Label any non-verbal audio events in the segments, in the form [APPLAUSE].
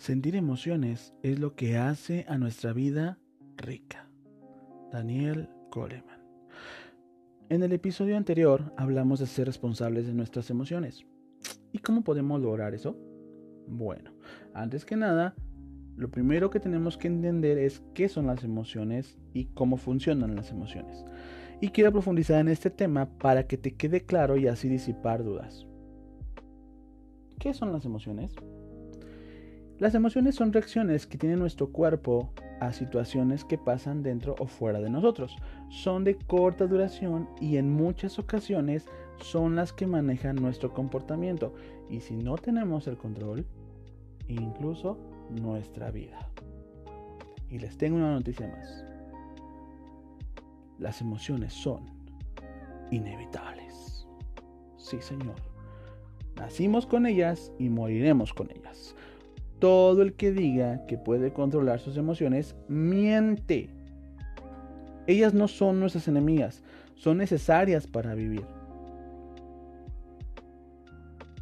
Sentir emociones es lo que hace a nuestra vida rica. Daniel Goleman. En el episodio anterior hablamos de ser responsables de nuestras emociones. ¿Y cómo podemos lograr eso? Bueno, antes que nada, lo primero que tenemos que entender es qué son las emociones y cómo funcionan las emociones. Y quiero profundizar en este tema para que te quede claro y así disipar dudas. ¿Qué son las emociones? Las emociones son reacciones que tiene nuestro cuerpo a situaciones que pasan dentro o fuera de nosotros. Son de corta duración y en muchas ocasiones son las que manejan nuestro comportamiento. Y si no tenemos el control, incluso nuestra vida. Y les tengo una noticia más. Las emociones son inevitables. Sí, señor. Nacimos con ellas y moriremos con ellas. Todo el que diga que puede controlar sus emociones miente. Ellas no son nuestras enemigas, son necesarias para vivir.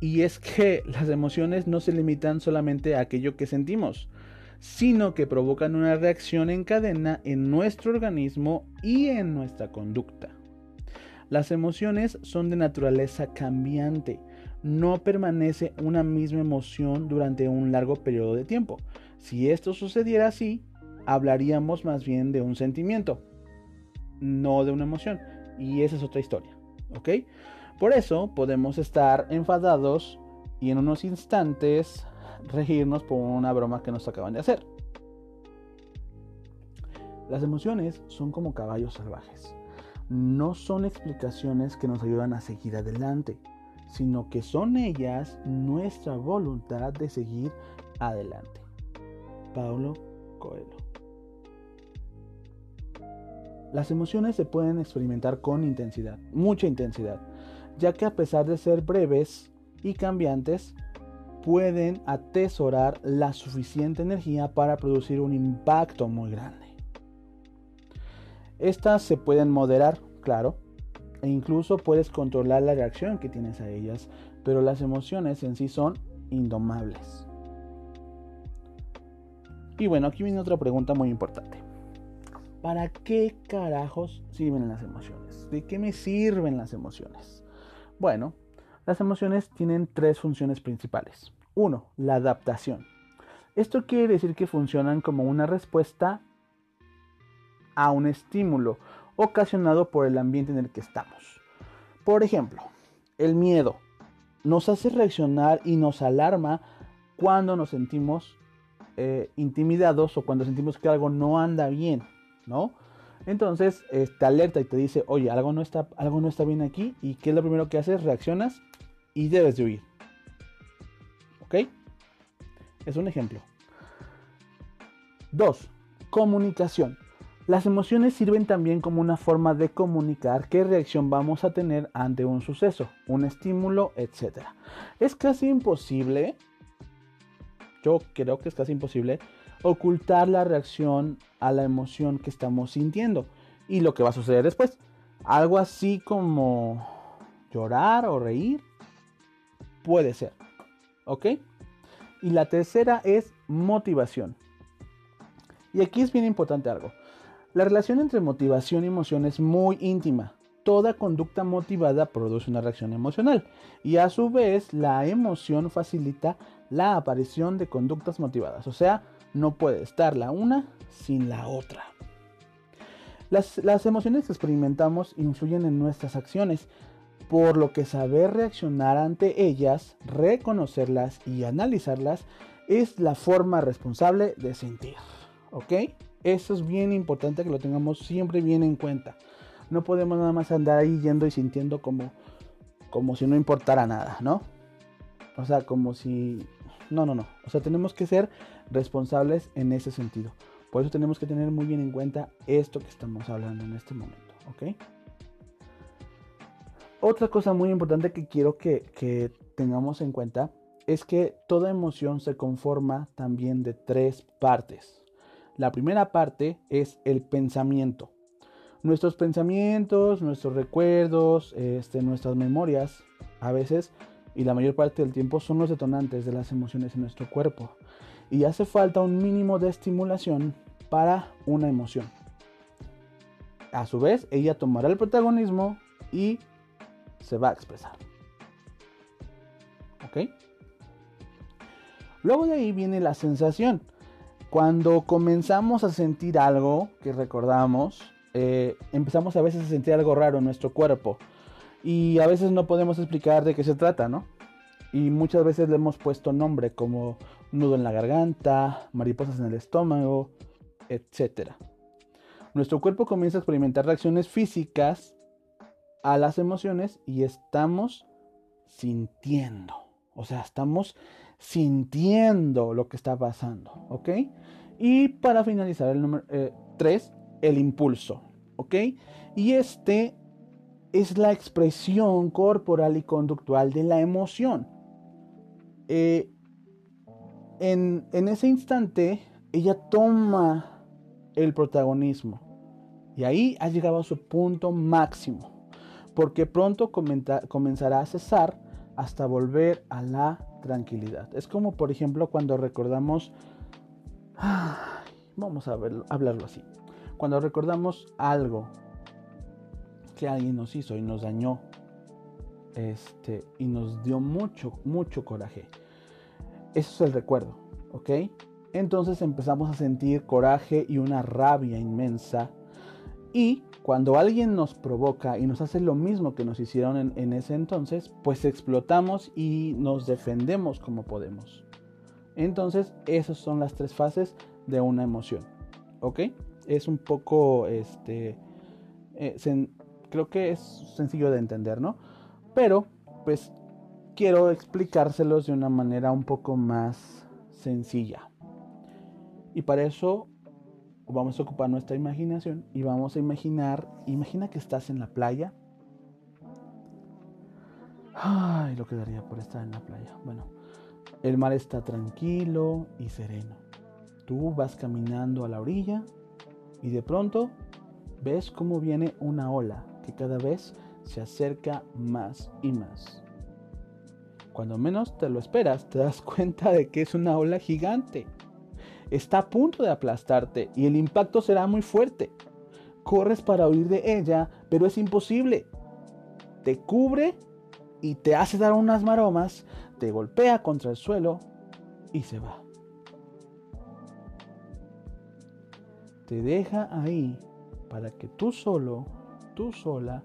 Y es que [LAUGHS] las emociones no se limitan solamente a aquello que sentimos, sino que provocan una reacción en cadena en nuestro organismo y en nuestra conducta. Las emociones son de naturaleza cambiante, no permanece una misma emoción durante un largo periodo de tiempo. Si esto sucediera así, hablaríamos más bien de un sentimiento, no de una emoción. Y esa es otra historia, ¿ok? Por eso podemos estar enfadados y en unos instantes reírnos por una broma que nos acaban de hacer. Las emociones son como caballos salvajes. No son explicaciones que nos ayudan a seguir adelante sino que son ellas nuestra voluntad de seguir adelante. Paulo Coelho. Las emociones se pueden experimentar con intensidad, mucha intensidad, ya que a pesar de ser breves y cambiantes, pueden atesorar la suficiente energía para producir un impacto muy grande. Estas se pueden moderar, claro, e incluso puedes controlar la reacción que tienes a ellas, pero las emociones en sí son indomables. Y bueno, aquí viene otra pregunta muy importante. ¿Para qué carajos sirven las emociones? ¿De qué me sirven las emociones? Bueno, las emociones tienen tres funciones principales. Uno, la adaptación. Esto quiere decir que funcionan como una respuesta a un estímulo ocasionado por el ambiente en el que estamos. Por ejemplo, el miedo nos hace reaccionar y nos alarma cuando nos sentimos eh, intimidados o cuando sentimos que algo no anda bien, ¿no? Entonces te alerta y te dice, oye, algo no, está, algo no está bien aquí. ¿Y qué es lo primero que haces? Reaccionas y debes de huir. ¿Ok? Es un ejemplo. Dos, Comunicación. Las emociones sirven también como una forma de comunicar qué reacción vamos a tener ante un suceso, un estímulo, etc. Es casi imposible, yo creo que es casi imposible, ocultar la reacción a la emoción que estamos sintiendo y lo que va a suceder después. Algo así como llorar o reír puede ser. ¿Ok? Y la tercera es motivación. Y aquí es bien importante algo. La relación entre motivación y emoción es muy íntima. Toda conducta motivada produce una reacción emocional y a su vez la emoción facilita la aparición de conductas motivadas. O sea, no puede estar la una sin la otra. Las, emociones que experimentamos influyen en nuestras acciones, por lo que saber reaccionar ante ellas, reconocerlas y analizarlas es la forma responsable de sentir. ¿Ok? Eso es bien importante que lo tengamos siempre bien en cuenta. No podemos nada más andar ahí yendo y sintiendo como, como si no importara nada, ¿no? O sea, como si... No, no, no. O sea, tenemos que ser responsables en ese sentido. Por eso tenemos que tener muy bien en cuenta esto que estamos hablando en este momento, ¿ok? Otra cosa muy importante que quiero que, que tengamos en cuenta es que toda emoción se conforma también de tres partes. La primera parte es el pensamiento. Nuestros pensamientos, nuestros recuerdos, este, nuestras memorias, a veces y la mayor parte del tiempo son los detonantes de las emociones en nuestro cuerpo. y hace falta un mínimo de estimulación para una emoción. A su vez, ella tomará el protagonismo y se va a expresar. ¿Ok? Luego de ahí viene la sensación. Cuando comenzamos a sentir algo que recordamos, eh, empezamos a veces a sentir algo raro en nuestro cuerpo. Y a veces no podemos explicar de qué se trata, ¿no? Y muchas veces le hemos puesto nombre como nudo en la garganta, mariposas en el estómago, etc. Nuestro cuerpo comienza a experimentar reacciones físicas a las emociones y estamos sintiendo. O sea, estamos sintiendo lo que está pasando, ¿ok? Y para finalizar el número 3, eh, el impulso, ¿ok? Y este es la expresión corporal y conductual de la emoción. Eh, en, ese instante, ella toma el protagonismo. Y ahí ha llegado a su punto máximo. Porque pronto comenzará a cesar hasta volver a la tranquilidad. Es como, por ejemplo, cuando recordamos... vamos a hablarlo así. Cuando recordamos algo que alguien nos hizo y nos dañó. Este, y nos dio mucho, mucho coraje. Eso es el recuerdo, ¿ok? Entonces empezamos a sentir coraje y una rabia inmensa. Y cuando alguien nos provoca y nos hace lo mismo que nos hicieron en, ese entonces, pues explotamos y nos defendemos como podemos. Entonces, esas son las tres fases de una emoción. ¿Ok? Es un poco, este, eh, creo que es sencillo de entender, ¿no? Pero, pues, quiero explicárselos de una manera un poco más sencilla. Y para eso vamos a ocupar nuestra imaginación y vamos a imaginar, imagina que estás en la playa. Ay, lo que daría por estar en la playa. Bueno, el mar está tranquilo y sereno. Tú vas caminando a la orilla y de pronto ves cómo viene una ola que cada vez se acerca más y más. Cuando menos te lo esperas, te das cuenta de que es una ola gigante. Está a punto de aplastarte y el impacto será muy fuerte. Corres para huir de ella, pero es imposible. Te cubre y te hace dar unas maromas, te golpea contra el suelo y se va. Te deja ahí para que tú solo tú sola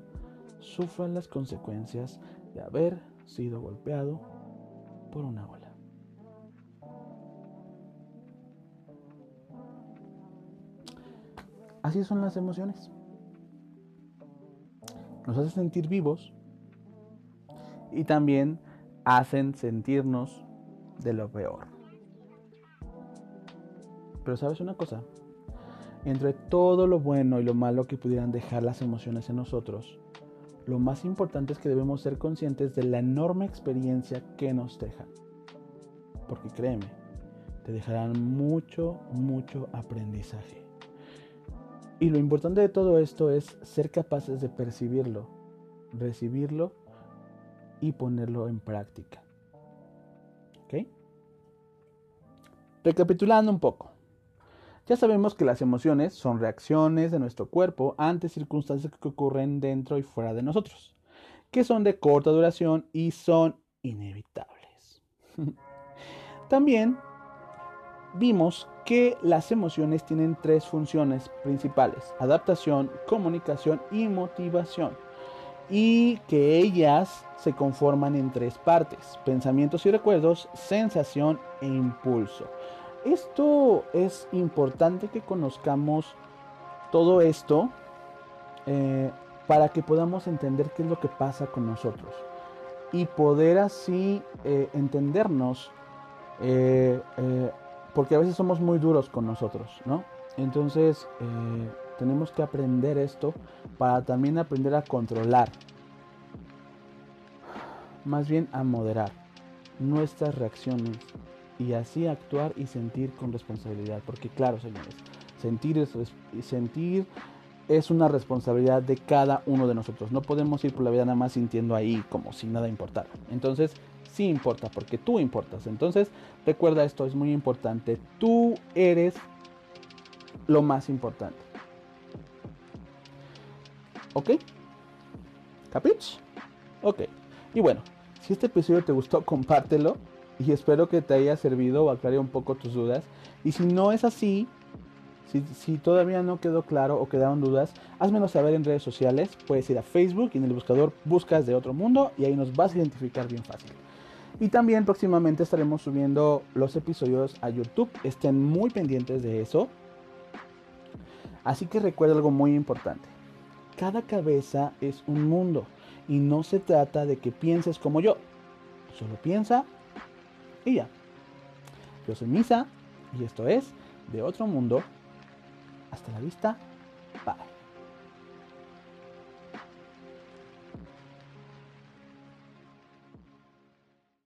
sufras las consecuencias de haber sido golpeado por una Así son las emociones. Nos hacen sentir vivos y también hacen sentirnos de lo peor. Pero sabes una cosa, entre todo lo bueno y lo malo que pudieran dejar las emociones en nosotros, lo más importante es que debemos ser conscientes de la enorme experiencia que nos dejan. Porque créeme, te dejarán mucho, mucho aprendizaje. Y lo importante de todo esto es ser capaces de percibirlo, recibirlo y ponerlo en práctica. ¿Ok? Recapitulando un poco. Ya sabemos que las emociones son reacciones de nuestro cuerpo ante circunstancias que ocurren dentro y fuera de nosotros, que son de corta duración y son inevitables. [LAUGHS] También vimos que las emociones tienen tres funciones principales, adaptación, comunicación y motivación, y que ellas se conforman en tres partes, pensamientos y recuerdos, sensación e impulso. Esto es importante que conozcamos todo esto eh, para que podamos entender qué es lo que pasa con nosotros y poder así eh, entendernos, eh, porque a veces somos muy duros con nosotros, ¿no? Entonces tenemos que aprender esto para también aprender a controlar, más bien a moderar nuestras reacciones y así actuar y sentir con responsabilidad. Porque claro, señores, sentir es, sentir es una responsabilidad de cada uno de nosotros. No podemos ir por la vida nada más sintiendo ahí como si nada importara. Entonces sí importa, porque tú importas. Entonces, recuerda esto, es muy importante. Tú eres lo más importante. ¿Ok? ¿Capich? Ok. Y bueno, si este episodio te gustó, compártelo. Y espero que te haya servido o aclare un poco tus dudas. Y si no es así, si, todavía no quedó claro o quedaron dudas, házmelo saber en redes sociales. Puedes ir a Facebook y en el buscador buscas de otro mundo y ahí nos vas a identificar bien fácil. Y también próximamente estaremos subiendo los episodios a YouTube. Estén muy pendientes de eso. Así que recuerda algo muy importante. Cada cabeza es un mundo y no se trata de que pienses como yo. Solo piensa y ya. Yo soy Misa y esto es De Otro Mundo hasta la vista. Bye.